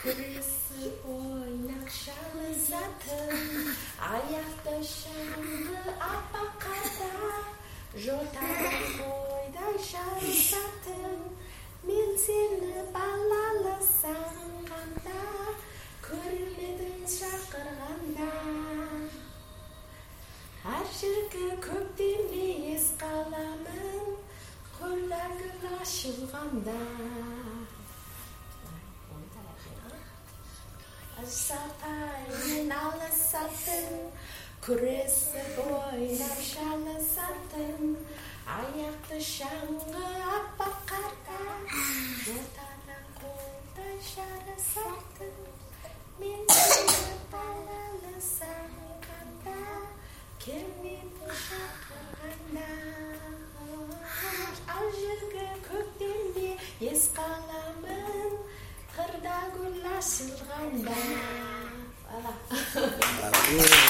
кіресі ойнақ шалы затын аяқты шыңды аппақ қата, жотадан қойдай жарысатын мен сені балалы саңғанда көрмедің шақырғанда әр шіркі көктемде ес қаламын қорлар ашылғанда Күресіп ойнап шалысатын аяқты шаңғы аппақ қарда жотадан қолдай жарысатын мен сені балалы сағынғанда келмейді шақырғанда ал жерге көктемде ес қаламын қырда гүл ашылғанда voilà